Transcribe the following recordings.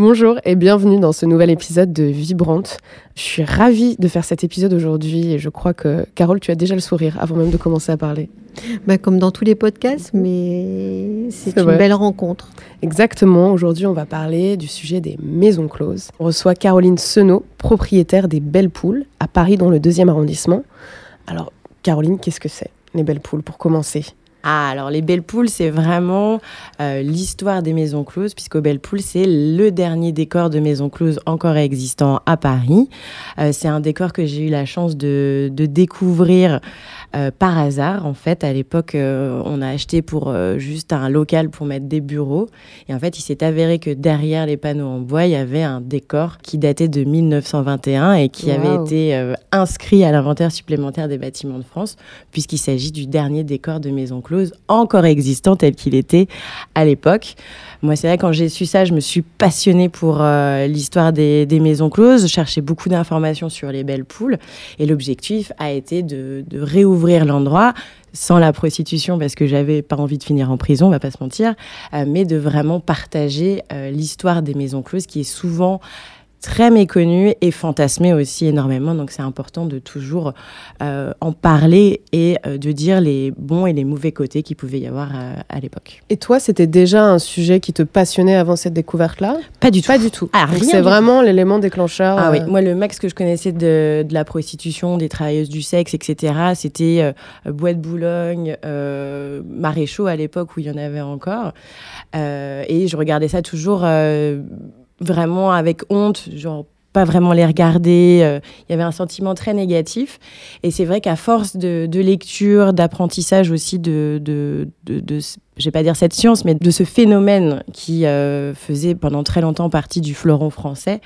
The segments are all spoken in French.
Bonjour et bienvenue dans ce nouvel épisode de Vibrante. Je suis ravie de faire cet épisode aujourd'hui et je crois que Carole, tu as déjà le sourire avant même de commencer à parler. Bah, comme dans tous les podcasts, mais c'est une belle rencontre. Exactement, aujourd'hui on va parler du sujet des maisons closes. On reçoit Caroline Senot, propriétaire des Belles Poules à Paris dans le deuxième arrondissement. Alors Caroline, qu'est-ce que c'est les Belles Poules pour commencer? Ah, alors les Belles Poules, c'est vraiment euh, l'histoire des maisons closes, puisqu'au Belles Poules, c'est le dernier décor de maisons closes encore existant à Paris. Euh, c'est un décor que j'ai eu la chance de, de découvrir euh, par hasard. En fait, à l'époque, euh, on a acheté pour euh, juste un local pour mettre des bureaux. Et en fait, il s'est avéré que derrière les panneaux en bois, il y avait un décor qui datait de 1921 et qui avait été inscrit à l'inventaire supplémentaire des bâtiments de France, puisqu'il s'agit du dernier décor de maison close encore existant tel qu'il était à l'époque. Moi, c'est vrai, quand j'ai su ça, je me suis passionnée pour l'histoire des, des, maisons closes. Cherchais beaucoup d'informations sur les belles poules. Et l'objectif a été de, de réouvrir ouvrir l'endroit sans la prostitution parce que j'avais pas envie de finir en prison, on va pas se mentir, euh, mais de vraiment partager euh, l'histoire des maisons closes qui est souvent très méconnu et fantasmé aussi énormément. Donc c'est important de toujours euh, en parler et euh, de dire les bons et les mauvais côtés qu'il pouvait y avoir euh, à, l'époque. Et toi, c'était déjà un sujet qui te passionnait avant cette découverte-là? Pas du tout. Pas du tout. Ah, c'est vraiment l'élément déclencheur. Ah oui, moi le max que je connaissais de, de, la prostitution, des travailleuses du sexe, etc., c'était Bois de Boulogne, Maréchaux à l'époque où il y en avait encore. et je regardais ça toujours vraiment avec honte, genre pas vraiment les regarder. Euh, il y avait un sentiment très négatif. Et c'est vrai qu'à force de, de lecture, d'apprentissage aussi de, de, de je vais pas dire cette science, mais de ce phénomène qui euh, faisait pendant très longtemps partie du fleuron français,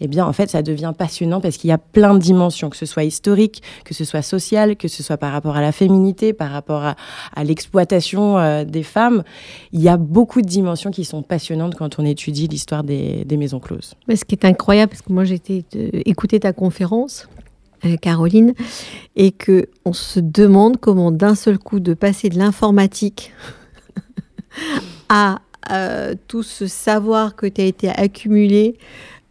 eh bien, en fait, ça devient passionnant parce qu'il y a plein de dimensions, que ce soit historique, que ce soit social, que ce soit par rapport à la féminité, par rapport à, l'exploitation euh, des femmes. Il y a beaucoup de dimensions qui sont passionnantes quand on étudie l'histoire des, maisons closes. Ce qui est incroyable, parce que moi, j'ai été écouter ta conférence, euh, Caroline, et que on se demande comment d'un seul coup de passer de l'informatique à euh, tout ce savoir que tu as été accumulé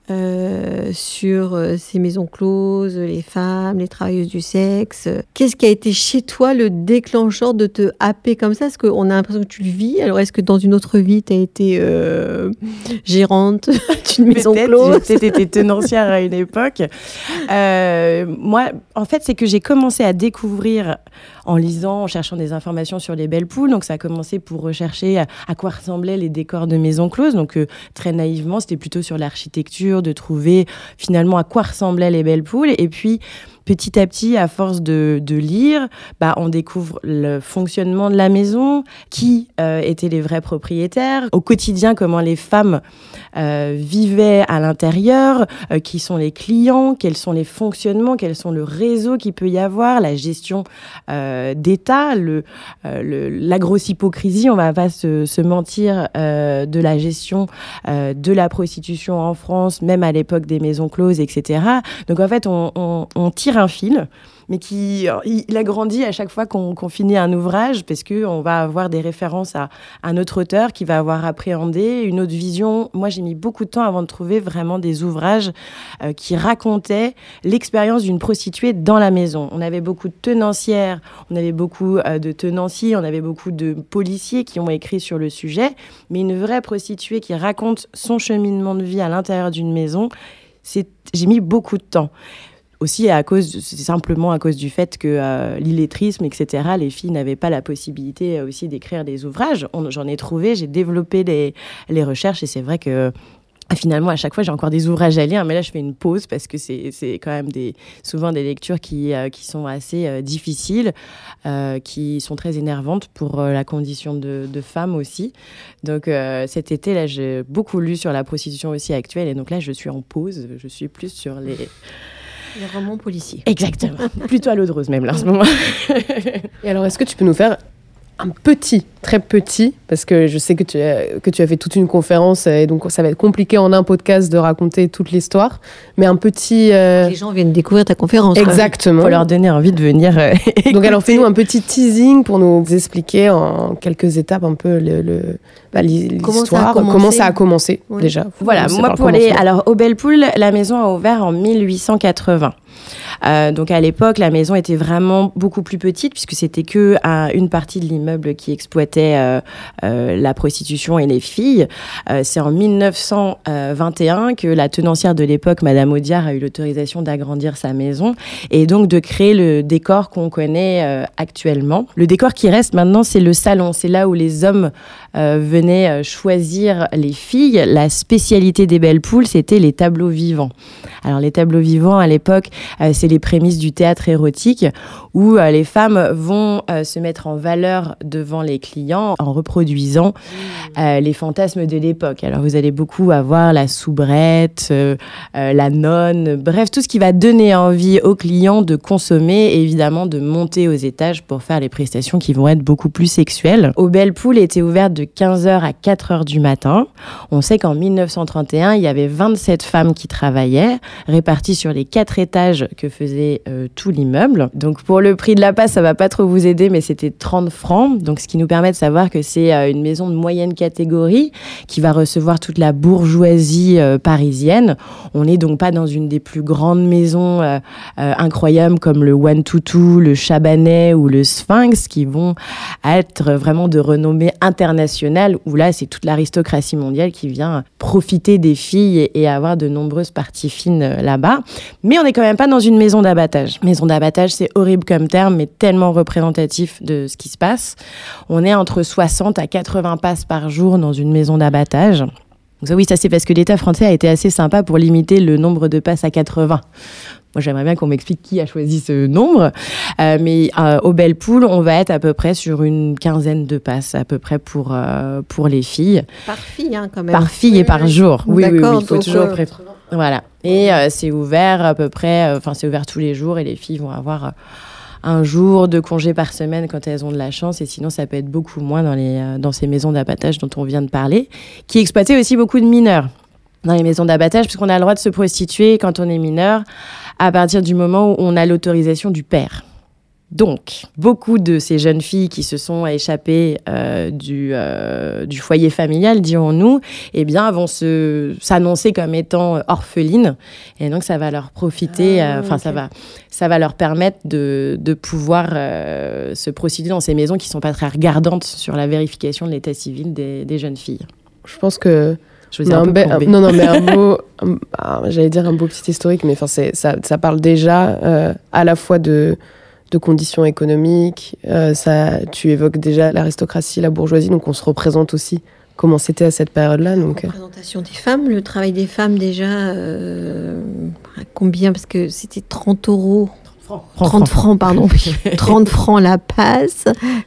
euh, sur euh, ces maisons closes, les femmes, les travailleuses du sexe. Qu'est-ce qui a été chez toi le déclencheur de te happer comme ça? Est-ce qu'on a l'impression que tu le vis? Alors, est-ce que dans une autre vie, tu as été euh, gérante d'une maison close? peut-être été tenancière à une époque. moi, en fait, c'est que j'ai commencé à découvrir en lisant, en cherchant des informations sur les belles poules. Donc, ça a commencé pour rechercher à, quoi ressemblaient les décors de maisons closes. Donc, très naïvement, c'était plutôt sur l'architecture de trouver finalement à quoi ressemblaient les belles poules. Et puis, petit à petit, à force de, lire, bah, on découvre le fonctionnement de la maison, qui euh, étaient les vrais propriétaires, au quotidien comment les femmes euh, vivaient à l'intérieur, euh, qui sont les clients, quels sont les fonctionnements, quels sont le réseau qu'il peut y avoir, la gestion d'État, la grosse hypocrisie, on va pas se, mentir, de la gestion de la prostitution en France, même à l'époque des maisons closes, etc. Donc en fait, on tire un fil, mais qui il a grandi à chaque fois qu'on finit un ouvrage, parce qu'on va avoir des références à, un autre auteur qui va avoir appréhendé une autre vision. Moi, j'ai mis beaucoup de temps avant de trouver vraiment des ouvrages euh, qui racontaient l'expérience d'une prostituée dans la maison. On avait beaucoup de tenancières, on avait beaucoup euh, de tenanciers, on avait beaucoup de policiers qui ont écrit sur le sujet, mais une vraie prostituée qui raconte son cheminement de vie à l'intérieur d'une maison, j'ai mis beaucoup de temps aussi à cause, simplement à cause du fait que euh, l'illettrisme, etc., les filles n'avaient pas la possibilité euh, aussi d'écrire des ouvrages. J'en ai trouvé, j'ai développé les, les recherches et c'est vrai que finalement, à chaque fois, j'ai encore des ouvrages à lire, mais là, je fais une pause parce que c'est quand même des, souvent des lectures qui, euh, qui sont assez difficiles, qui sont très énervantes pour la condition de, de, femme aussi. Donc, cet été, là, j'ai beaucoup lu sur la prostitution aussi actuelle, et donc là, je suis en pause, je suis plus sur les... Les romans policiers. Exactement. Plutôt à l'eau de rose même là en ce moment. et alors, est-ce que tu peux nous faire un petit, très petit, parce que je sais que tu, as, que tu as fait toute une conférence et donc ça va être compliqué en un podcast de raconter toute l'histoire, mais un petit. Euh, Les gens viennent découvrir ta conférence. Exactement. Pour leur donner envie de venir. Euh, donc alors fais-nous un petit teasing pour nous expliquer en quelques étapes un peu le, bah, l'histoire, comment, ça a commencé déjà. Voilà, moi pour les. Alors au Bellepool, la maison a ouvert en 1880. Euh, donc à l'époque, la maison était vraiment beaucoup plus petite puisque c'était que une partie de l'immeuble qui exploitait euh, euh, la prostitution et les filles. C'est en 1921 que la tenancière de l'époque, Madame Audiard, a eu l'autorisation d'agrandir sa maison et donc de créer le décor qu'on connaît actuellement. Le décor qui reste maintenant, c'est le salon. C'est là où les hommes venaient choisir les filles. La spécialité des belles poules, c'était les tableaux vivants. Alors les tableaux vivants à l'époque, c'est les prémices du théâtre érotique où euh, les femmes vont euh, se mettre en valeur devant les clients en reproduisant mmh. euh, les fantasmes de l'époque. Alors vous allez beaucoup avoir la soubrette, la nonne, bref, tout ce qui va donner envie aux clients de consommer et évidemment de monter aux étages pour faire les prestations qui vont être beaucoup plus sexuelles. Au Belle Poule était ouverte de 15h à 4h du matin. On sait qu'en 1931, il y avait 27 femmes qui travaillaient, réparties sur les quatre étages que faisait euh, tout l'immeuble. Donc pour le prix de la passe, ça va pas trop vous aider, mais c'était 30 francs. Donc ce qui nous permet de savoir que c'est euh, une maison de moyenne catégorie qui va recevoir toute la bourgeoisie euh, parisienne. On n'est donc pas dans une des plus grandes maisons incroyables comme le One Tutu, le Chabanais ou le Sphinx qui vont être vraiment de renommée internationale où là c'est toute l'aristocratie mondiale qui vient profiter des filles et avoir de nombreuses parties fines là-bas. Mais on n'est quand même pas dans une maison d'abattage. Maison d'abattage, c'est horrible comme terme, mais tellement représentatif de ce qui se passe. On est entre 60 à 80 passes par jour dans une maison d'abattage. oui, ça c'est parce que l'État français a été assez sympa pour limiter le nombre de passes à 80. Moi, j'aimerais bien qu'on m'explique qui a choisi ce nombre. Euh, mais euh, au Bellepool, on va être à peu près sur une quinzaine de passes, à peu près pour, euh, pour les filles. Par fille, hein, quand même. Par fille et par jour. Oui, oui, oui, il faut toujours Voilà. Et euh, c'est ouvert à peu près, euh, enfin, c'est ouvert tous les jours et les filles vont avoir euh, un jour de congé par semaine quand elles ont de la chance, et sinon ça peut être beaucoup moins dans, les, dans ces maisons d'abattage dont on vient de parler, qui exploitaient aussi beaucoup de mineurs dans les maisons d'abattage, puisqu'on a le droit de se prostituer quand on est mineur à partir du moment où on a l'autorisation du père. Donc, beaucoup de ces jeunes filles qui se sont échappées euh, du, euh, du, foyer familial, dirons-nous, eh bien, vont s'annoncer comme étant orphelines. Et donc, ça va leur profiter, ah, euh, enfin, ça, va, ça va leur permettre de, de pouvoir se prostituer dans ces maisons qui ne sont pas très regardantes sur la vérification de l'état civil des, des, jeunes filles. Je pense que. Je vous un, un non, non, mais un beau, ah, j'allais dire un beau petit historique, mais enfin, ça, ça parle déjà à la fois de de conditions économiques. Euh, ça, tu évoques déjà l'aristocratie, la bourgeoisie, donc on se représente aussi comment c'était à cette période-là. Donc... La euh. représentation des femmes, le travail des femmes déjà, euh, combien Parce que c'était 30 euros 30 francs, pardon. 30 francs la passe.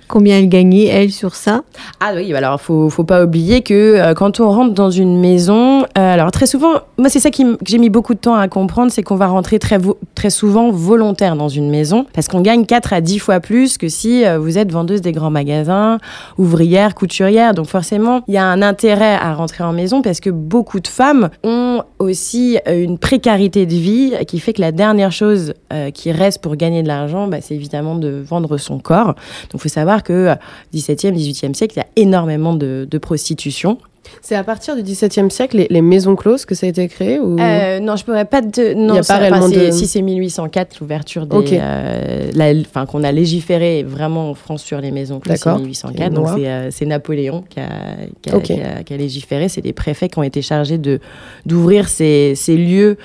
Combien elle gagnait, elle, sur ça? Ah oui, alors il faut, faut pas oublier que euh, quand on rentre dans une maison, euh, alors très souvent, moi c'est ça qui que j'ai mis beaucoup de temps à comprendre, c'est qu'on va rentrer très, très souvent volontaire dans une maison, parce qu'on gagne 4 à 10 fois plus que si euh, vous êtes vendeuse des grands magasins, ouvrière, couturière. Donc forcément, il y a un intérêt à rentrer en maison, parce que beaucoup de femmes ont aussi une précarité de vie qui fait que la dernière chose qui reste pour gagner de l'argent, bah, c'est évidemment de vendre son corps. Donc il faut savoir que 17e, 18e siècle, il y a énormément de prostitution. C'est à partir du XVIIe siècle, les, maisons closes, que ça a été créé ou... Euh, non, je pourrais pas te. Non, a pas de... Si c'est 1804, l'ouverture des. Euh, enfin, qu'on a légiféré vraiment en France sur les maisons closes, c'est 1804. Donc, euh, c'est Napoléon qui a, qui, a, qui, a, légiféré. C'est des préfets qui ont été chargés d'ouvrir ces, ces, lieux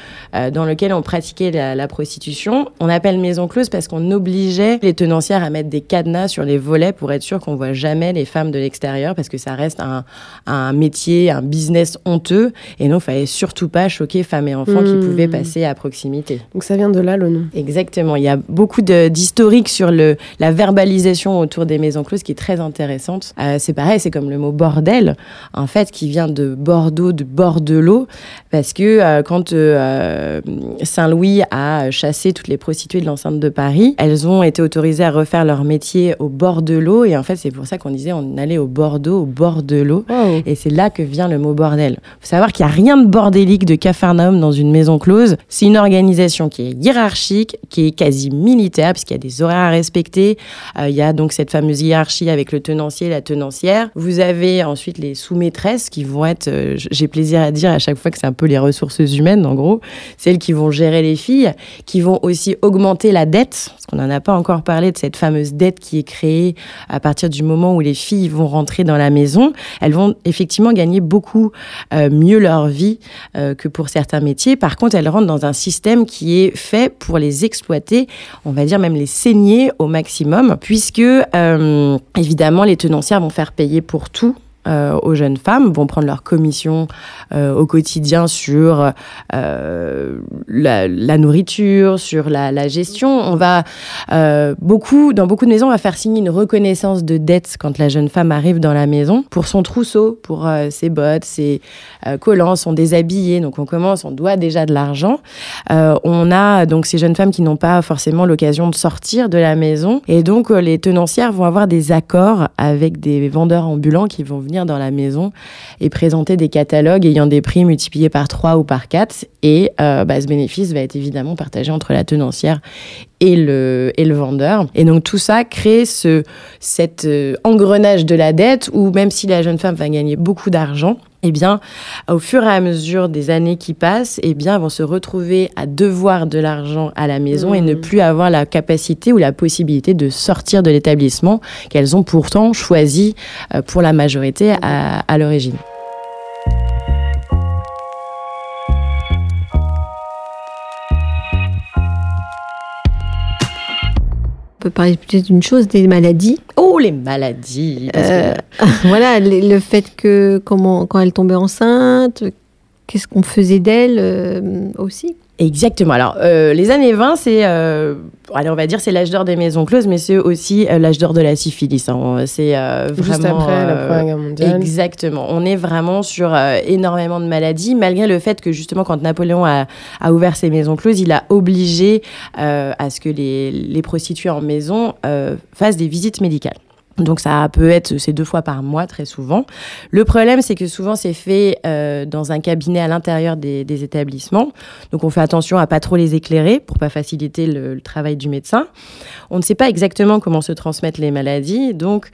dans lesquels on pratiquait la, la, prostitution. On appelle maison close parce qu'on obligeait les tenancières à mettre des cadenas sur les volets pour être sûr qu'on voit jamais les femmes de l'extérieur parce que ça reste un, un métier, un business honteux. Et non, il fallait surtout pas choquer femmes et enfants qui Hmm. pouvaient passer à proximité. Donc ça vient de là le nom. Exactement. Il y a beaucoup d'historique sur le, la verbalisation autour des maisons closes qui est très intéressante. Euh, c'est pareil, c'est comme le mot bordel, en fait, qui vient de Bordeaux, de Bordelot, parce que euh, quand euh, Saint-Louis a chassé toutes les prostituées de l'enceinte de Paris, elles ont été autorisées à refaire leur métier au bord de l'eau. Et en fait, c'est pour ça qu'on disait on allait au Bordeaux, au bord de l'eau. Wow. Et c'est là que vient le mot bordel. faut savoir qu'il n'y a rien de bordélique de Capharnaüm dans une maison close. C'est une organisation qui est hiérarchique, qui est quasi militaire, puisqu'il y a des horaires à respecter. Euh, il y a donc cette fameuse hiérarchie avec le tenancier et la tenancière. Vous avez ensuite les sous-maîtresses qui vont être, euh, j'ai plaisir à dire à chaque fois que c'est un peu les ressources humaines, en gros, celles qui vont gérer les filles, qui vont aussi augmenter la dette, parce qu'on n'en a pas encore parlé de cette fameuse dette qui est créée à partir du moment où les filles vont rentrer dans la maison. Elles vont effectivement gagner beaucoup euh, mieux leur vie euh, que pour certains métiers. Par contre, elles rentrent dans un système qui est fait pour les exploiter, on va dire même les saigner au maximum, puisque euh, évidemment les tenancières vont faire payer pour tout euh, aux jeunes femmes, vont prendre leur commission euh, au quotidien sur euh, la, nourriture, sur la, gestion. On va beaucoup, dans beaucoup de maisons, on va faire signer une reconnaissance de dette quand la jeune femme arrive dans la maison pour son trousseau, pour ses bottes, ses collants, son déshabillé. Donc on commence, on doit déjà de l'argent. On a donc ces jeunes femmes qui n'ont pas forcément l'occasion de sortir de la maison. Et donc les tenancières vont avoir des accords avec des vendeurs ambulants qui vont venir dans la maison et présenter des catalogues ayant des prix multipliés par 3 ou par 4. Et euh, bah, ce bénéfice va être évidemment partagé entre la tenancière et le, et le vendeur. Et donc tout ça crée ce, cet euh, engrenage de la dette où même si la jeune femme va gagner beaucoup d'argent, eh bien, au fur et à mesure des années qui passent, eh bien, vont se retrouver à devoir de l'argent à la maison et ne plus avoir la capacité ou la possibilité de sortir de l'établissement qu'elles ont pourtant choisi euh, pour la majorité à, à l'origine. Peut parler peut-être d'une chose, des maladies. Oh, les maladies parce que- Euh, voilà, le, le fait que comment, quand elle tombait enceinte, qu'est-ce qu'on faisait d'elle euh, aussi. Exactement. Alors, euh, les années 20, c'est, euh, allez, on va dire, c'est l'âge d'or des maisons closes, mais c'est aussi euh, l'âge d'or de la syphilis. hein. C'est euh, vraiment. Juste après la euh, Première Guerre mondiale. Exactement. On est vraiment sur énormément de maladies, malgré le fait que justement, quand Napoléon a, a ouvert ses maisons closes, il a obligé euh, à ce que les, les prostituées en maison euh, fassent des visites médicales. Donc ça peut être c'est deux fois par mois très souvent. Le problème c'est que souvent c'est fait euh, dans un cabinet à l'intérieur des, des établissements. Donc on fait attention à pas trop les éclairer pour pas faciliter le, le travail du médecin. On ne sait pas exactement comment se transmettent les maladies. Donc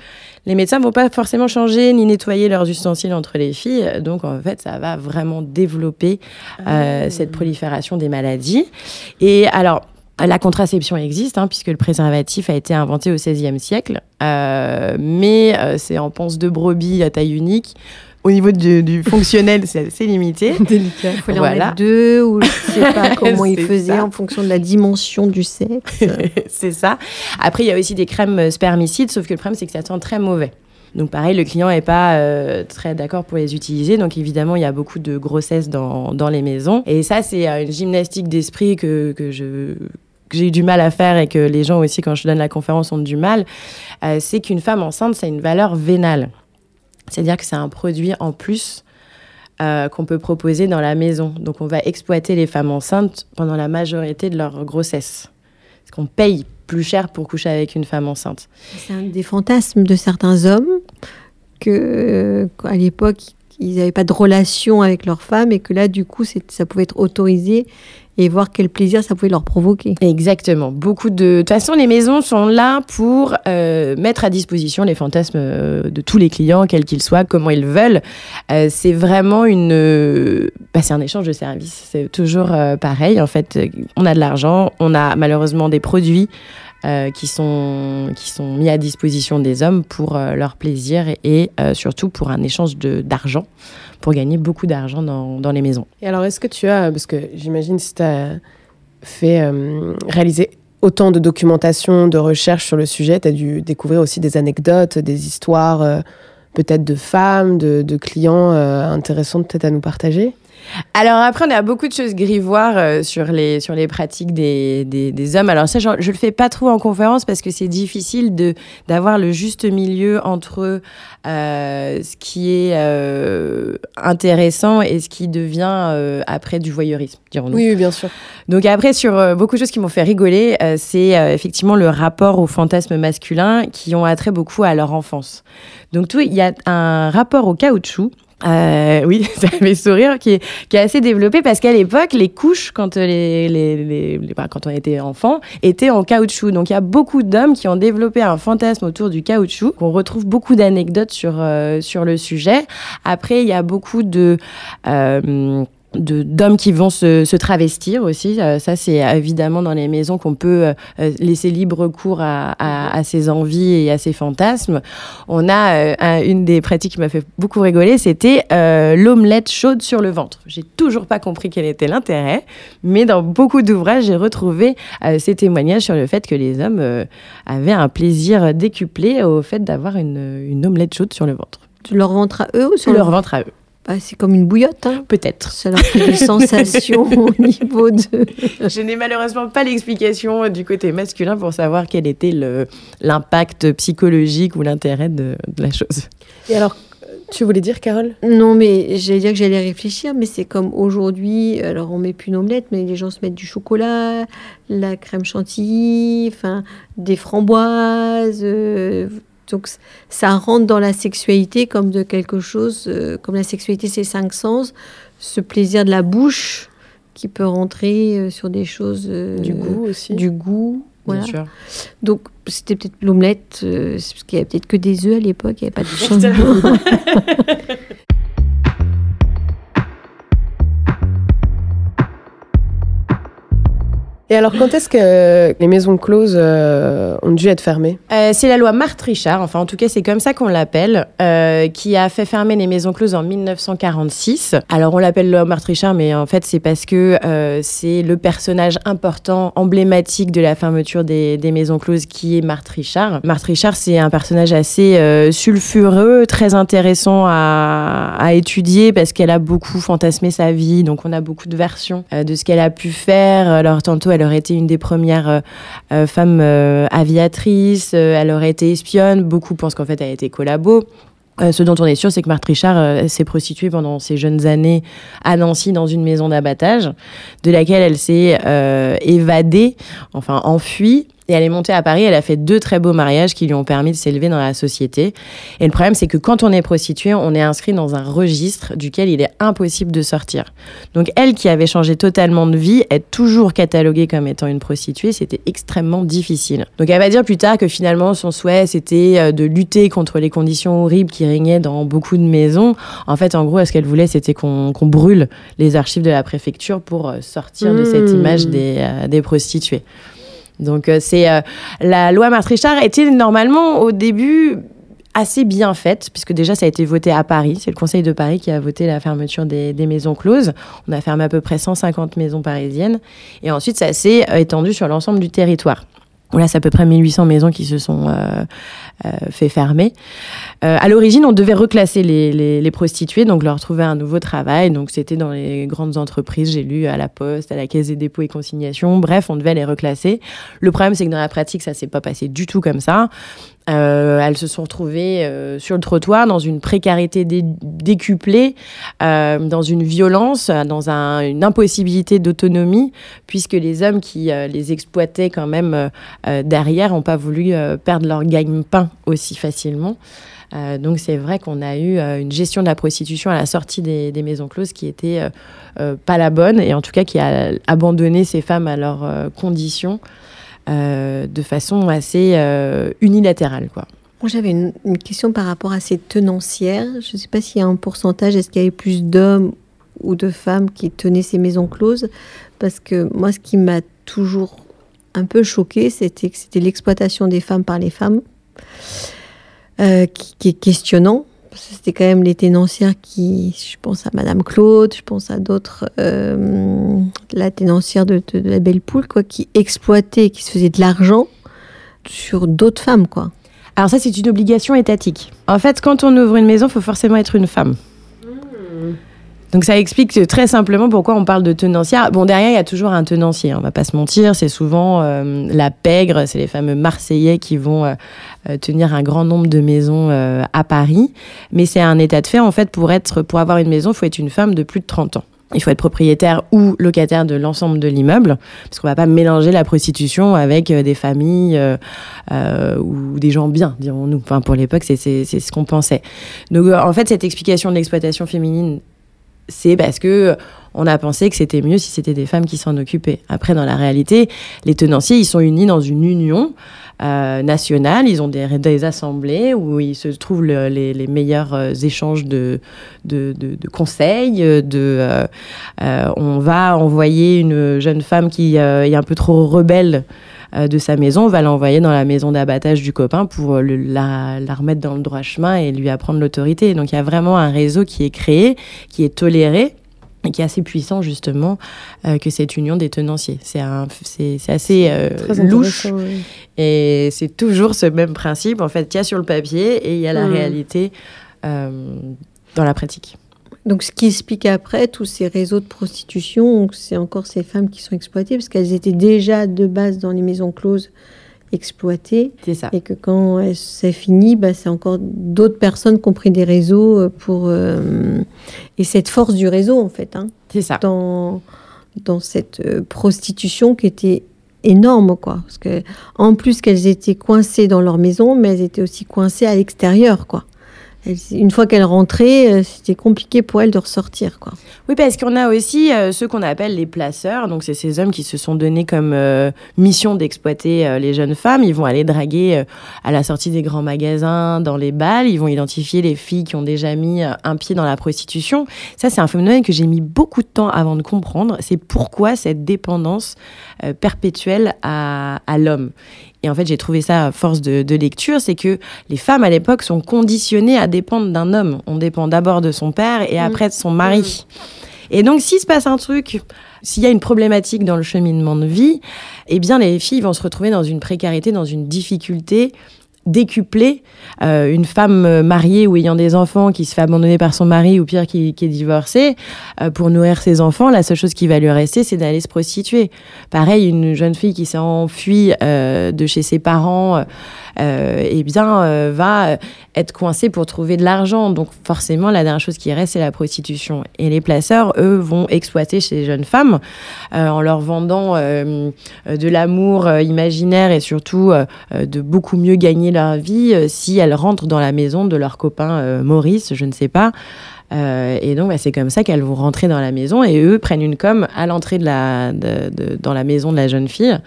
les médecins vont pas forcément changer ni nettoyer leurs ustensiles entre les filles. Donc en fait ça va vraiment développer euh, cette prolifération des maladies. Et alors la contraception existe, hein, puisque le préservatif a été inventé au XVIe siècle, Euh, mais euh, c'est en ponce de brebis à taille unique. Au niveau du, du fonctionnel, c'est assez limité. Délicat. Il fallait en mettre deux, ou je sais pas comment ils faisaient ça. en fonction de la dimension du sexe. c'est ça. Après, il y a aussi des crèmes spermicides, sauf que le problème, c'est que ça sent très mauvais. Donc pareil, le client n'est pas euh, très d'accord pour les utiliser. Donc évidemment, il y a beaucoup de grossesse dans, dans les maisons. Et ça, c'est euh, une gymnastique d'esprit que, que je que j'ai eu du mal à faire et que les gens aussi, quand je donne la conférence, ont du mal, euh, c'est qu'une femme enceinte, ça a une valeur vénale. C'est-à-dire que c'est un produit en plus euh, qu'on peut proposer dans la maison. Donc on va exploiter les femmes enceintes pendant la majorité de leur grossesse. Parce qu'on paye plus cher pour coucher avec une femme enceinte. C'est un des fantasmes de certains hommes que, euh, à l'époque, ils n'avaient pas de relation avec leur femme et que là, du coup, ça pouvait être autorisé et voir quel plaisir ça pouvait leur provoquer. Exactement. Beaucoup de... De toute façon, les maisons sont là pour euh, mettre à disposition les fantasmes euh, de tous les clients, quels qu'ils soient, comment ils veulent. Euh, c'est vraiment une... bah, c'est un échange de services. C'est toujours pareil. En fait, on a de l'argent, on a malheureusement des produits euh, qui, sont, qui sont mis à disposition des hommes pour euh, leur plaisir et, euh, surtout pour un échange d'argent, pour gagner beaucoup d'argent dans, dans les maisons. Et alors, est-ce que tu as, parce que j'imagine si tu as fait réaliser autant de documentation, de recherche sur le sujet, tu as dû découvrir aussi des anecdotes, des histoires peut-être de femmes, de, de clients intéressants peut-être à nous partager? Alors après, on a beaucoup de choses grivoires euh, sur, les, sur les pratiques des, des, hommes. Alors ça, je, ne le fais pas trop en conférence parce que c'est difficile de, d'avoir le juste milieu entre euh, ce qui est euh, intéressant et ce qui devient après du voyeurisme, dirons-nous. Oui, bien sûr. Donc après, sur beaucoup de choses qui m'ont fait rigoler, c'est effectivement le rapport au fantasme masculin qui ont attrait beaucoup à leur enfance. Donc tout, il y a un rapport au caoutchouc euh, oui, ça fait sourire, qui est, qui est assez développé parce qu'à l'époque, les couches, quand, les, les, les, bah, quand on était enfant, étaient en caoutchouc. Donc il y a beaucoup d'hommes qui ont développé un fantasme autour du caoutchouc. On retrouve beaucoup d'anecdotes sur, euh, sur le sujet. Après, il y a beaucoup de... Euh, d'hommes qui vont se, se, travestir aussi. Euh, ça, c'est évidemment dans les maisons qu'on peut euh, laisser libre cours à, à, à, ses envies et à ses fantasmes. On a euh, une des pratiques qui m'a fait beaucoup rigoler, c'était l'omelette chaude sur le ventre. J'ai toujours pas compris quel était l'intérêt, mais dans beaucoup d'ouvrages, j'ai retrouvé ces témoignages sur le fait que les hommes avaient un plaisir décuplé au fait d'avoir une, une omelette chaude sur le ventre. Leur ventre à eux ou sur leur ventre à eux bah, c'est comme une bouillotte. Hein. Peut-être. Ça leur fait des sensations au niveau de. Je n'ai malheureusement pas l'explication du côté masculin pour savoir quel était l'impact psychologique ou l'intérêt de, la chose. Et alors, tu voulais dire, Carole? Non, mais j'allais dire que j'allais réfléchir, mais c'est comme aujourd'hui, alors on met plus une omelette, mais les gens se mettent du chocolat, la crème chantilly, enfin des framboises. Euh, donc ça rentre dans la sexualité comme de quelque chose, euh, comme la sexualité c'est cinq sens, ce plaisir de la bouche qui peut rentrer euh, sur des choses... Euh, du goût aussi. Du goût. Voilà. Bien sûr. Donc c'était peut-être l'omelette, parce qu'il n'y avait peut-être que des œufs à l'époque, il n'y avait pas de changement. Et alors, quand est-ce que les maisons closes euh, ont dû être fermées? Euh, C'est la loi Marthe-Richard, enfin en tout cas c'est comme ça qu'on l'appelle, euh, qui a fait fermer les maisons closes en 1946. Alors on l'appelle loi Marthe-Richard, mais en fait c'est parce que c'est le personnage important, emblématique de la fermeture des, maisons closes qui est Marthe Richard. Marthe Richard, c'est un personnage assez sulfureux, très intéressant à, à étudier parce qu'elle a beaucoup fantasmé sa vie, donc on a beaucoup de versions de ce qu'elle a pu faire. Alors tantôt elle elle aurait été une des premières euh, euh, femmes euh, aviatrices, elle aurait été espionne. Beaucoup pensent qu'en fait, elle a été collabo. ce dont on est sûr, c'est que Marthe Richard s'est prostituée pendant ses jeunes années à Nancy dans une maison d'abattage, de laquelle elle s'est évadée, enfin enfuie, et elle est montée à Paris, elle a fait deux très beaux mariages qui lui ont permis de s'élever dans la société. Et le problème, c'est que quand on est prostituée, on est inscrit dans un registre duquel il est impossible de sortir. Donc elle, qui avait changé totalement de vie, être toujours cataloguée comme étant une prostituée, c'était extrêmement difficile. Donc elle va dire plus tard que finalement, son souhait, c'était euh, de lutter contre les conditions horribles qui régnaient dans beaucoup de maisons. En fait, en gros, ce qu'elle voulait, c'était qu'on brûle les archives de la préfecture pour euh, sortir de cette mmh. image des, euh, des prostituées. Donc euh, c'est euh, la loi Maastricht-Richard était normalement au début assez bien faite, puisque déjà ça a été voté à Paris. C'est le Conseil de Paris qui a voté la fermeture des, maisons closes. On a fermé à peu près 150 maisons parisiennes. Et ensuite, ça s'est euh, étendu sur l'ensemble du territoire. Là, c'est à peu près 1800 maisons qui se sont euh, euh, fait fermer. Euh, à l'origine, on devait reclasser les, les, les, prostituées, donc leur trouver un nouveau travail. Donc, c'était dans les grandes entreprises, j'ai lu à la Poste, à la Caisse des dépôts et consignations. Bref, on devait les reclasser. Le problème, c'est que dans la pratique, ça s'est pas passé du tout comme ça. Euh, elles se sont retrouvées euh, sur le trottoir dans une précarité décuplée, euh, dans une violence, dans un, une impossibilité d'autonomie, puisque les hommes qui les exploitaient quand même derrière n'ont pas voulu perdre leur gagne-pain aussi facilement. donc c'est vrai qu'on a eu une gestion de la prostitution à la sortie des, des maisons closes qui était pas la bonne, et en tout cas qui a abandonné ces femmes à leurs conditions. Euh, de façon assez euh, unilatérale. Quoi. Moi, j'avais une, question par rapport à ces tenancières. Je ne sais pas s'il y a un pourcentage, est-ce qu'il y avait plus d'hommes ou de femmes qui tenaient ces maisons closes? Parce que moi, ce qui m'a toujours un peu choqué, c'était que c'était l'exploitation des femmes par les femmes, euh, qui, est questionnant. C'était quand même les ténancières qui, je pense à Madame Claude, je pense à d'autres, euh, la ténancière de, la Belle Poule, quoi, qui exploitait, qui se faisait de l'argent sur d'autres femmes, quoi. Alors ça, c'est une obligation étatique. En fait, quand on ouvre une maison, il faut forcément être une femme. Donc ça explique très simplement pourquoi on parle de tenancière. Bon, derrière, il y a toujours un tenancier, hein, on va pas se mentir. C'est souvent euh, la pègre, c'est les fameux Marseillais qui vont euh, euh, tenir un grand nombre de maisons à Paris. Mais c'est un état de fait, en fait, pour, être, pour avoir une maison, il faut être une femme de plus de 30 ans. Il faut être propriétaire ou locataire de l'ensemble de l'immeuble, parce qu'on va pas mélanger la prostitution avec des familles ou des gens bien, dirons-nous. Enfin, pour l'époque, c'est ce qu'on pensait. Donc, en fait, cette explication de l'exploitation féminine c'est parce que on a pensé que c'était mieux si c'était des femmes qui s'en occupaient. Après, dans la réalité, les tenanciers, ils sont unis dans une union euh, nationale. Ils ont des, assemblées où ils se trouvent les, meilleurs euh, échanges de, de, conseils. De, euh, on va envoyer une jeune femme qui est un peu trop rebelle de sa maison, on va l'envoyer dans la maison d'abattage du copain pour la, la, remettre dans le droit chemin et lui apprendre l'autorité. Donc il y a vraiment un réseau qui est créé, qui est toléré et qui est assez puissant justement euh, que cette union des tenanciers. C'est assez euh, louche et c'est toujours ce même principe. En fait, il y a sur le papier et il y a la hmm. réalité euh, dans la pratique. Donc, ce qui explique après tous ces réseaux de prostitution, c'est encore ces femmes qui sont exploitées parce qu'elles étaient déjà de base dans les maisons closes exploitées. C'est ça. Et que quand c'est fini, bah, c'est encore d'autres personnes qui ont pris des réseaux euh, pour. Euh, et cette force du réseau, en fait. Hein, c'est ça. Dans, dans cette euh, prostitution qui était énorme, quoi. Parce que, en plus qu'elles étaient coincées dans leur maison, mais elles étaient aussi coincées à l'extérieur, quoi une fois qu'elle rentrait, euh, c'était compliqué pour elle de ressortir. Quoi. Oui, parce qu'on a aussi euh, ceux qu'on appelle les placeurs. Donc, c'est ces hommes qui se sont donnés comme euh, mission d'exploiter les jeunes femmes. Ils vont aller draguer à la sortie des grands magasins, dans les balles. Ils vont identifier les filles qui ont déjà mis un pied dans la prostitution. Ça, c'est un phénomène que j'ai mis beaucoup de temps avant de comprendre. C'est pourquoi cette dépendance perpétuelle à l'homme. Et en fait, j'ai trouvé ça à force de, lecture, c'est que les femmes à l'époque sont conditionnées à dépendre d'un homme. On dépend d'abord de son père et mmh. après de son mari. Mmh. Et donc, s'il se passe un truc, s'il y a une problématique dans le cheminement de vie, eh bien, les filles vont se retrouver dans une précarité, dans une difficulté décuplé. Euh, une femme mariée ou ayant des enfants qui se fait abandonner par son mari ou pire qui, est divorcée, euh, pour nourrir ses enfants, la seule chose qui va lui rester, c'est d'aller se prostituer. Pareil, une jeune fille qui s'est enfuie euh, de chez ses parents euh, eh bien, euh, va être coincé pour trouver de l'argent. Donc forcément, la dernière chose qui reste, c'est la prostitution. Et les placeurs, eux, vont exploiter ces jeunes femmes euh, en leur vendant de l'amour imaginaire et surtout de beaucoup mieux gagner leur vie si elles rentrent dans la maison de leur copain Maurice, je ne sais pas. et donc, bah, c'est comme ça qu'elles vont rentrer dans la maison et eux prennent une com à l'entrée de la, dans la maison de la jeune fille.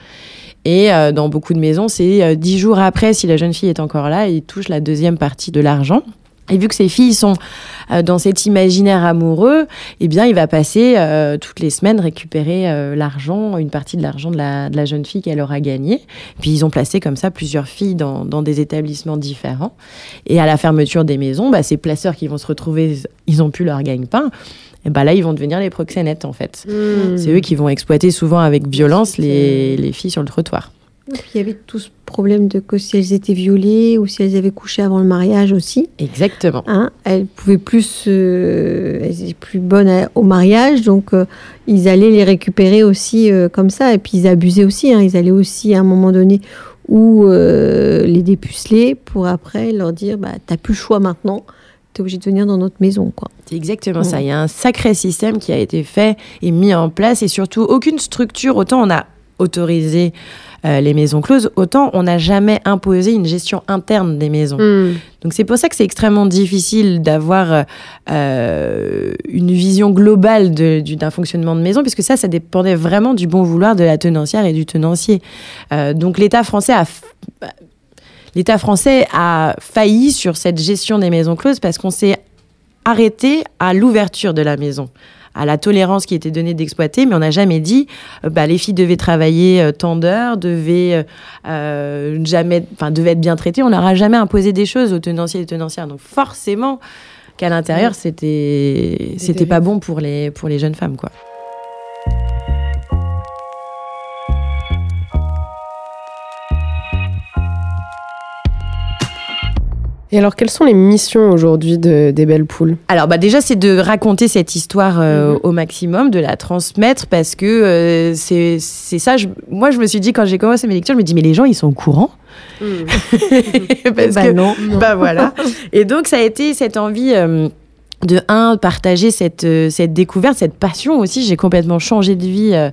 Et euh, dans beaucoup de maisons, c'est euh, dix jours après, si la jeune fille est encore là, ils touchent la deuxième partie de l'argent. Et vu que ces filles sont euh, dans cet imaginaire amoureux, eh bien, il va passer toutes les semaines récupérer l'argent, une partie de l'argent de la, jeune fille qu'elle aura gagné. Puis ils ont placé comme ça plusieurs filles dans, dans des établissements différents. Et à la fermeture des maisons, bah, ces placeurs qui vont se retrouver, ils ont plus leur gagne-pain et bah là, ils vont devenir les proxénètes, en fait. Hmm. C'est eux qui vont exploiter souvent avec violence les, les filles sur le trottoir. Et puis il y avait tout ce problème de que si elles étaient violées ou si elles avaient couché avant le mariage aussi. Exactement. Hein, elles pouvaient plus, elles étaient plus bonnes au mariage, donc euh, ils allaient les récupérer aussi euh, comme ça. Et puis ils abusaient aussi. Hein, ils allaient aussi à un moment donné ou euh, les dépuceler pour après leur dire bah t'as plus le choix maintenant tu es obligé de venir dans notre maison. quoi. C'est exactement ça. Il y a un sacré système qui a été fait et mis en place et surtout aucune structure. Autant on a autorisé euh, les maisons closes, autant on n'a jamais imposé une gestion interne des maisons. Hmm. Donc c'est pour ça que c'est extrêmement difficile d'avoir euh, une vision globale d'un fonctionnement de maison, puisque ça, ça dépendait vraiment du bon vouloir de la tenancière et du tenancier. Euh, donc l'État français a l'État français a failli sur cette gestion des maisons closes parce qu'on s'est arrêté à l'ouverture de la maison à la tolérance qui était donnée d'exploiter, mais on n'a jamais dit euh, bah, les filles devaient travailler euh, tant d'heures, devaient euh, jamais, enfin devaient être bien traitées. On leur a jamais imposé des choses aux tenanciers et tenancières. Donc forcément qu'à l'intérieur c'était c'était pas bon pour les pour les jeunes femmes quoi. Et alors, quelles sont les missions aujourd'hui de, des Belles Poules? Alors, bah déjà, c'est de raconter cette histoire euh, Mhm. au maximum, de la transmettre, parce que euh, c'est ça. je- moi, je me suis dit, quand j'ai commencé mes lectures, je me dis, mais les gens, ils sont au courant. parce Bah que, non. bah voilà. Et donc, ça a été cette envie. euh, de un, partager cette, euh, cette découverte, cette passion aussi. J'ai complètement changé de vie euh,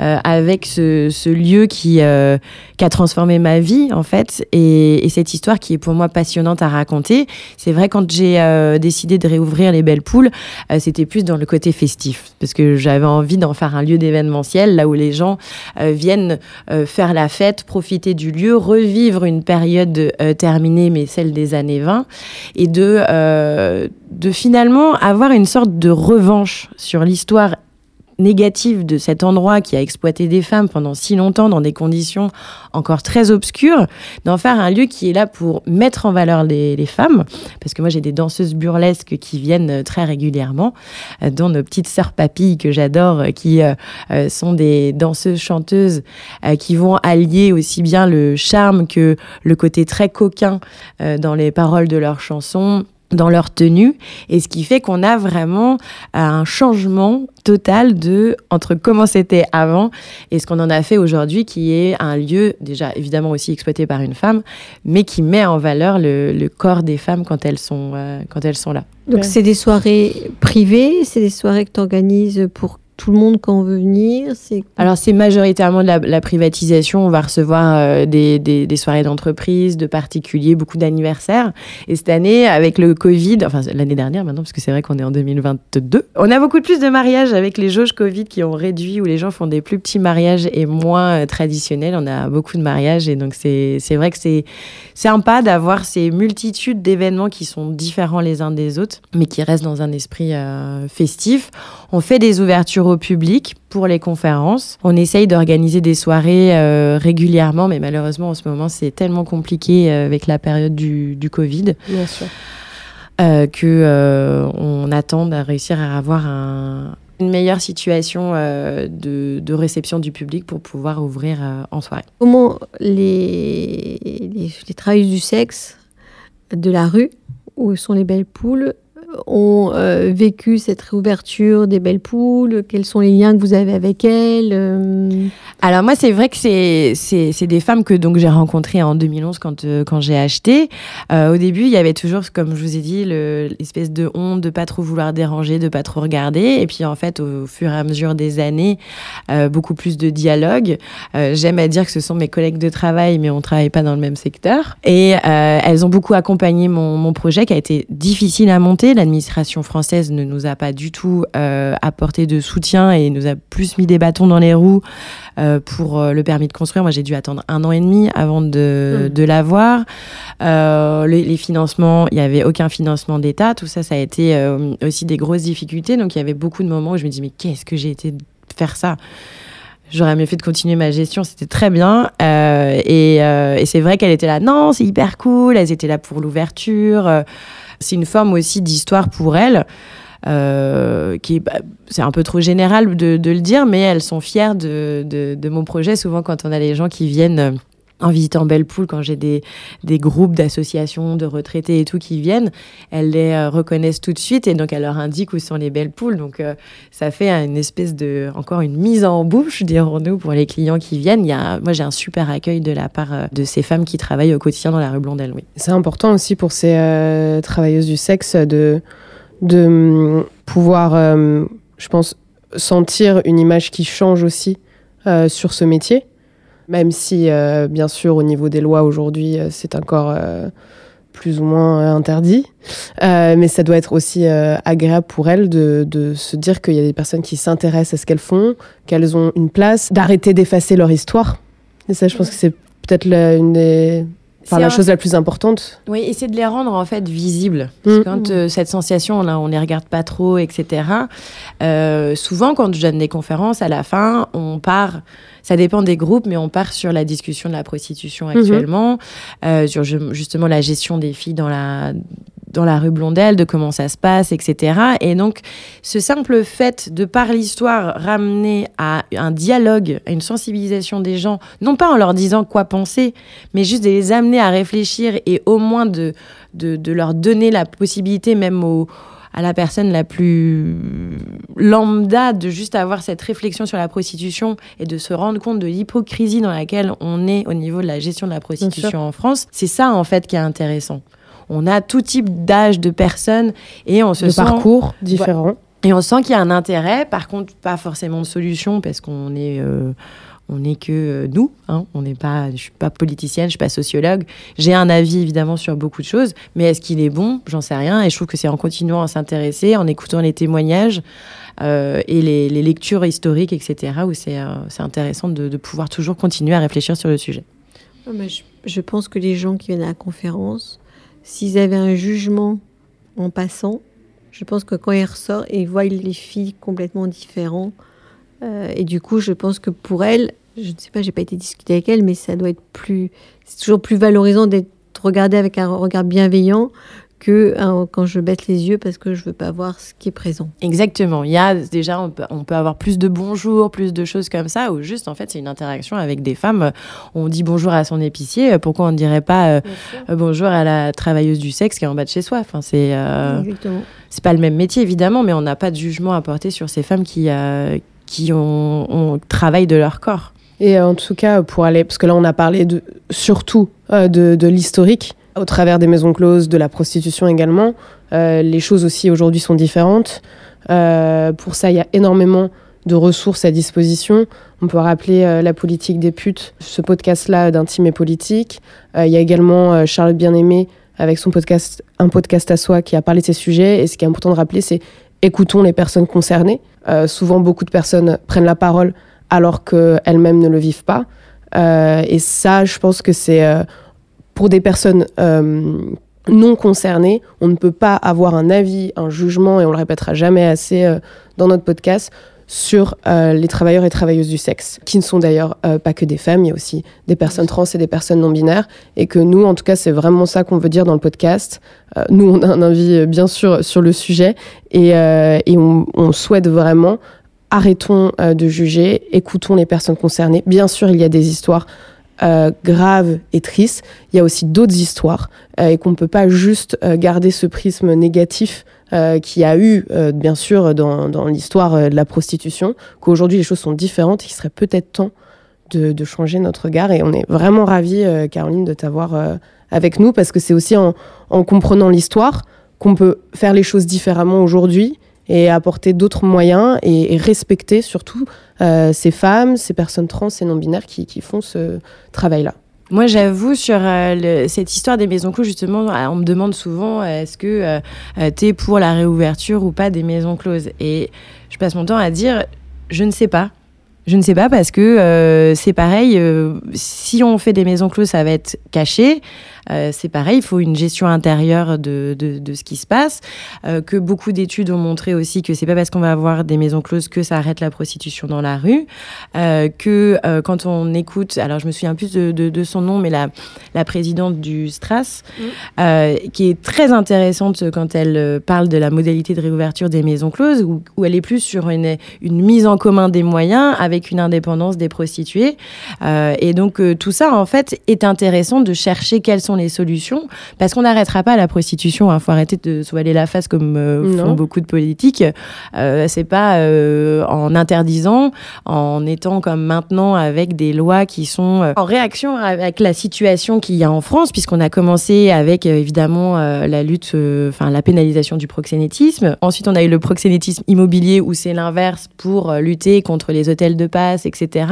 euh, avec ce, ce lieu qui, euh, qui a transformé ma vie, en fait. Et, et cette histoire qui est pour moi passionnante à raconter. C'est vrai, quand j'ai euh, décidé de réouvrir les Belles Poules, c'était plus dans le côté festif. Parce que j'avais envie d'en faire un lieu d'événementiel, là où les gens viennent faire la fête, profiter du lieu, revivre une période terminée, mais celle des années 20, et de, de finalement avoir une sorte de revanche sur l'histoire négative de cet endroit qui a exploité des femmes pendant si longtemps dans des conditions encore très obscures, d'en faire un lieu qui est là pour mettre en valeur les, femmes, parce que moi j'ai des danseuses burlesques qui viennent euh, très régulièrement, euh, dont nos petites sœurs papilles que j'adore, euh, qui sont des danseuses chanteuses qui vont allier aussi bien le charme que le côté très coquin dans les paroles de leurs chansons dans leur tenue et ce qui fait qu'on a vraiment un changement total de entre comment c'était avant et ce qu'on en a fait aujourd'hui qui est un lieu déjà évidemment aussi exploité par une femme mais qui met en valeur le, le corps des femmes quand elles sont euh, quand elles sont là. Donc Ouais. c'est des soirées privées, c'est des soirées que tu organises pour tout le monde quand on veut venir. Alors c'est majoritairement de la, privatisation. On va recevoir euh, des, des- soirées d'entreprise, de particuliers, beaucoup d'anniversaires. Et cette année, avec le Covid, enfin l'année dernière maintenant, parce que c'est vrai qu'on est en 2022, on a beaucoup plus de mariages avec les jauges Covid qui ont réduit, où les gens font des plus petits mariages et moins euh, traditionnels. On a beaucoup de mariages et donc c'est vrai que c'est sympa d'avoir ces multitudes d'événements qui sont différents les uns des autres, mais qui restent dans un esprit euh, festif. On fait des ouvertures au public pour les conférences. On essaye d'organiser des soirées euh, régulièrement, mais malheureusement en ce moment c'est tellement compliqué euh, avec la période du, du Covid Bien sûr. euh, que euh, on attend de réussir à avoir un- une meilleure situation euh, de, de réception du public pour pouvoir ouvrir en soirée. comment les, les, les travailleuses du sexe de la rue, où sont les belles poules, ont euh, vécu cette réouverture des belles poules? Quels sont les liens que vous avez avec elles euh, Alors moi, c'est vrai que c'est c'est c'est des femmes que donc j'ai rencontrées en 2011 quand euh, quand j'ai acheté. Au début, il y avait toujours, comme je vous ai dit, le- l'espèce de honte de pas trop vouloir déranger, de pas trop regarder. Et puis en fait, au fur et à mesure des années, beaucoup plus de dialogue. J'aime à dire que ce sont mes collègues de travail, mais on travaille pas dans le même secteur. Et elles ont beaucoup accompagné mon, mon projet qui a été difficile à monter. L'administration française ne nous a pas du tout euh, apporté de soutien et nous a plus mis des bâtons dans les roues euh, pour euh, le permis de construire. Moi, j'ai dû attendre un an et demi avant de, de l'avoir. Euh, les, les financements, il n'y avait aucun financement d'État. Tout ça, ça a été aussi des grosses difficultés. Donc, il y avait beaucoup de moments où je me dis, mais qu'est-ce que j'ai été faire ça? J'aurais mieux fait de continuer ma gestion, c'était très bien. Euh, et euh, et c'est vrai qu'elle était là, non, c'est hyper cool, elles étaient là pour l'ouverture. C'est une forme aussi d'histoire pour elles. euh, qui bah, c'est un peu trop général de, de le dire, mais elles sont fières de, de, de mon projet. Souvent, quand on a les gens qui viennent euh, en visitant Belle Poule, quand j'ai des, des groupes d'associations, de retraités et tout qui viennent, elles les euh, reconnaissent tout de suite et donc elles leur indiquent où sont les belles poules. Donc euh, ça fait une espèce de, encore une mise en bouche, dirons-nous, pour les clients qui viennent. Il y a, moi, j'ai un super accueil de la part euh, de ces femmes qui travaillent au quotidien dans la rue Blondel. Oui. C'est important aussi pour ces travailleuses du sexe de, de hum, pouvoir, je pense, sentir une image qui change aussi sur ce métier. Même si, euh, bien sûr, au niveau des lois aujourd'hui, euh, c'est encore euh, plus ou moins interdit. Mais ça doit être aussi agréable pour elles de, de se dire qu'il y a des personnes qui s'intéressent à ce qu'elles font, qu'elles ont une place, d'arrêter d'effacer leur histoire. Et ça, je pense que c'est peut-être une des Enfin, la un- chose la plus importante. Oui, c'est de les rendre en fait visibles. Parce que Mm. quand euh, cette sensation, là, on les regarde pas trop, etc. euh, souvent, quand je donne des conférences, à la fin, on part. Ça dépend des groupes, mais on part sur la discussion de la prostitution actuellement, euh, sur ju- justement la gestion des filles dans la dans la rue Blondel, de comment ça se passe, etc. Et donc, ce simple fait de, par l'histoire, ramener à un dialogue, à une sensibilisation des gens, non pas en leur disant quoi penser, mais juste de les amener à réfléchir et au moins de, de, de leur donner la possibilité, même au à la personne la plus lambda de juste avoir cette réflexion sur la prostitution et de se rendre compte de l'hypocrisie dans laquelle on est au niveau de la gestion de la prostitution en France, c'est ça en fait qui est intéressant. On a tout type d'âge de personnes et on se de sent parcours différents. et on sent qu'il y a un intérêt, par contre pas forcément de solution parce qu'on est euh, on n'est que euh, nous, hein. on n'est pas, je suis pas politicienne, je suis pas sociologue. J'ai un avis évidemment sur beaucoup de choses, mais est-ce qu'il est bon? J'en sais rien. Et je trouve que c'est en continuant à s'intéresser, en écoutant les témoignages euh, et les, les lectures historiques, etc., où c'est euh, intéressant de, de pouvoir toujours continuer à réfléchir sur le sujet. Ah, mais je, je pense que les gens qui viennent à la conférence, s'ils avaient un jugement en passant, je pense que quand ils ressortent, ils voient les filles complètement différents. Euh, et du coup, je pense que pour elles, je ne sais pas, j'ai pas été discuter avec elles, mais ça doit être plus. C'est toujours plus valorisant d'être regardé avec un regard bienveillant que hein, quand je baisse les yeux parce que je veux pas voir ce qui est présent. Exactement. Il y a déjà, on peut, on peut avoir plus de bonjours, plus de choses comme ça, ou juste en fait, c'est une interaction avec des femmes. On dit bonjour à son épicier, pourquoi on ne dirait pas euh, euh, bonjour à la travailleuse du sexe qui est en bas de chez soi? Enfin, c'est euh, Exactement. c'est pas le même métier évidemment, mais on n'a pas de jugement à porter sur ces femmes qui euh, qui ont, ont travaillent de leur corps. Et euh, en tout cas, pour aller, parce que là, on a parlé de, surtout euh, de, de l'historique, au travers des maisons closes, de la prostitution également. Euh, les choses aussi aujourd'hui sont différentes. Euh, pour ça, il y a énormément de ressources à disposition. On peut rappeler euh, la politique des putes, ce podcast-là d'intime et politique. Il y a également Charlotte Bien-Aimée avec son podcast, un podcast à soi qui a parlé de ces sujets. Et ce qui est important de rappeler, c'est écoutons les personnes concernées. Souvent, beaucoup de personnes prennent la parole alors qu'elles-mêmes ne le vivent pas. Et ça, je pense que c'est pour des personnes euh, non concernées, on ne peut pas avoir un avis, un jugement, et on le répétera jamais assez euh, dans notre podcast, sur euh, les travailleurs et travailleuses du sexe, qui ne sont d'ailleurs euh, pas que des femmes, il y a aussi des personnes trans et des personnes non binaires, et que nous, en tout cas, c'est vraiment ça qu'on veut dire dans le podcast. Nous, on a un avis, bien sûr, sur le sujet, et, et on, on souhaite vraiment arrêtons de juger, écoutons les personnes concernées. Bien sûr, il y a des histoires euh, graves et tristes. Il y a aussi d'autres histoires euh, et qu'on ne peut pas juste euh, garder ce prisme négatif qu'il y a eu, bien sûr, dans, dans l'histoire de la prostitution, qu'aujourd'hui les choses sont différentes et qu'il serait peut-être temps de, changer notre regard. Et on est vraiment ravis, Caroline, de t'avoir avec nous parce que c'est aussi en comprenant l'histoire qu'on peut faire les choses différemment aujourd'hui et apporter d'autres moyens et, respecter surtout euh, ces femmes, ces personnes trans et non-binaires qui, font ce travail-là. Moi, j'avoue, sur euh, cette histoire des maisons closes, justement, euh, on me demande souvent euh, est-ce que tu es pour la réouverture ou pas des maisons closes? Et je passe mon temps à dire je ne sais pas. Je ne sais pas parce que euh, c'est pareil, euh, si on fait des maisons closes, ça va être caché. Euh, c'est pareil, il faut une gestion intérieure de, de, de ce qui se passe. Euh, que beaucoup d'études ont montré aussi que c'est pas parce qu'on va avoir des maisons closes que ça arrête la prostitution dans la rue. Euh, que quand on écoute, alors je me souviens plus de, de, son nom, mais la, la présidente du Stras, euh, qui est très intéressante quand elle parle de la modalité de réouverture des maisons closes, où, où elle est plus sur une, une mise en commun des moyens avec une indépendance des prostituées. Et donc tout ça, en fait, est intéressant de chercher quelles sont les solutions, parce qu'on n'arrêtera pas la prostitution. Il faut arrêter de se voiler la face comme euh, font beaucoup de politiques. Euh, c'est pas euh, en interdisant, en étant comme maintenant avec des lois qui sont euh, en réaction avec la situation qu'il y a en France, puisqu'on a commencé avec évidemment la lutte, enfin la pénalisation du proxénétisme. Ensuite, on a eu le proxénétisme immobilier où c'est l'inverse pour lutter contre les hôtels de passe, etc.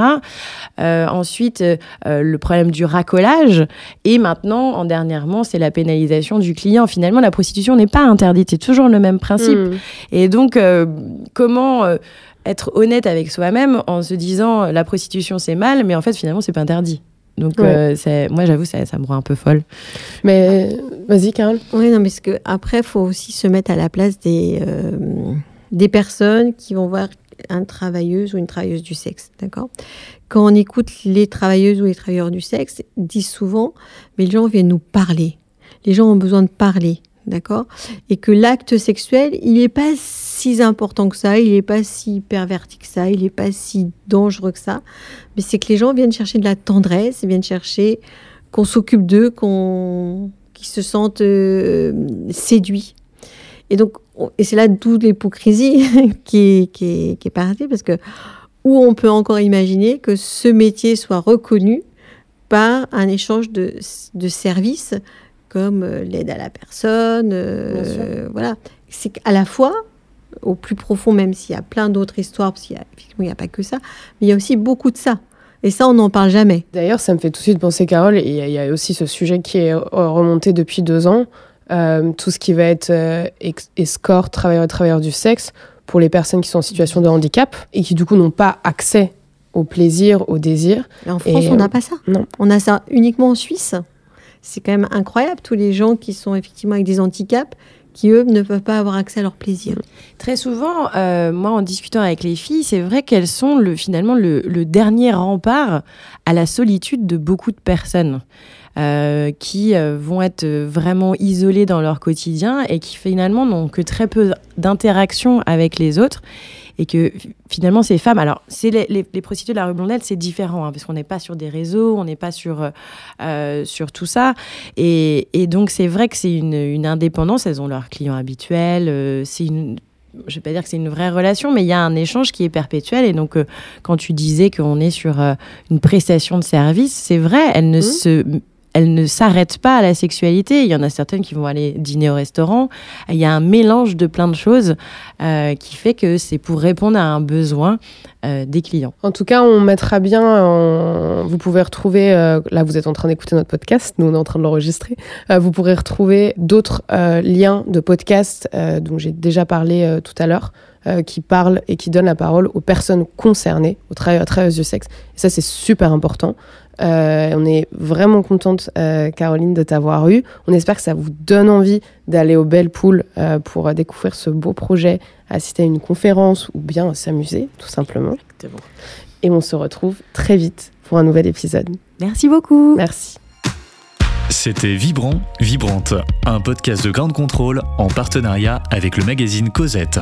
Ensuite, le problème du racolage. Et maintenant, en dernièrement, c'est la pénalisation du client. Finalement, la prostitution n'est pas interdite. C'est toujours le même principe. Mm. Et donc, euh, comment euh, être honnête avec soi-même en se disant euh, la prostitution c'est mal, mais en fait finalement c'est pas interdit. Donc Ouais. euh, moi j'avoue ça, ça me rend un peu folle. Mais vas-y, Carole. Oui, non, mais parce que après, il faut aussi se mettre à la place des, euh, des personnes qui vont voir un travailleuse ou une travailleuse du sexe, d'accord? Quand on écoute les travailleuses ou les travailleurs du sexe, disent souvent, mais les gens viennent nous parler. Les gens ont besoin de parler. d'accord? Et que l'acte sexuel, il n'est pas si important que ça, il n'est pas si perverti que ça, il n'est pas si dangereux que ça. Mais c'est que les gens viennent chercher de la tendresse, viennent chercher qu'on s'occupe d'eux, qu'on qu'ils se sentent euh, séduits. Et donc, et c'est là toute l'hypocrisie qui, qui, qui est partie, parce que où on peut encore imaginer que ce métier soit reconnu par un échange de, de services comme euh, l'aide à la personne. euh, voilà. C'est qu'à la fois, au plus profond, même s'il y a plein d'autres histoires, parce qu'il y a, n'y a pas que ça, mais il y a aussi beaucoup de ça. Et ça, on n'en parle jamais. D'ailleurs, ça me fait tout de suite penser, Carole, et il y, a- il y a aussi ce sujet qui est remonté depuis deux ans, euh, tout ce qui va être euh, ex- escort, travailleur et travailleur du sexe, pour les personnes qui sont en situation de handicap et qui du coup n'ont pas accès au plaisir, au désir. Et en France, Et, on euh, n'a pas ça. non. On a ça uniquement en Suisse. C'est quand même incroyable, tous les gens qui sont effectivement avec des handicaps, qui eux ne peuvent pas avoir accès à leur plaisir. Très souvent, euh, moi, en discutant avec les filles, c'est vrai qu'elles sont le, finalement le, le dernier rempart à la solitude de beaucoup de personnes euh, qui euh, vont être vraiment isolées dans leur quotidien et qui finalement n'ont que très peu d'interaction avec les autres. Et que fi- finalement, ces femmes, alors, c'est les, les, les prostituées de la rue Blondette, c'est différent, hein, parce qu'on n'est pas sur des réseaux, on n'est pas sur, euh, euh, sur tout ça. Et, et donc, c'est vrai que c'est une, une indépendance, elles ont leurs clients habituels, euh, c'est une. Je vais pas dire que c'est une vraie relation, mais il y a un échange qui est perpétuel. Et donc, euh, quand tu disais qu'on est sur euh, une prestation de service, c'est vrai, elle ne Mhm. se, elle ne s'arrête pas à la sexualité. Il y en a certaines qui vont aller dîner au restaurant. Il y a un mélange de plein de choses euh, qui fait que c'est pour répondre à un besoin euh, des clients. En tout cas, on mettra bien, en- vous pouvez retrouver, euh, là vous êtes en train d'écouter notre podcast, nous on est en train de l'enregistrer, vous pourrez retrouver d'autres liens de podcasts dont j'ai déjà parlé tout à l'heure, euh, qui parlent et qui donnent la parole aux personnes concernées, aux travailleurs travailleuses du sexe. Et ça c'est super important. Euh, on est vraiment contente, euh, Caroline, de t'avoir eu. On espère que ça vous donne envie d'aller au Belle Pool euh, pour découvrir ce beau projet, assister à une conférence ou bien s'amuser, tout simplement. Et on se retrouve très vite pour un nouvel épisode. Merci beaucoup. Merci. C'était Vibrant, Vibrante, un podcast de Grande Contrôle en partenariat avec le magazine Cosette.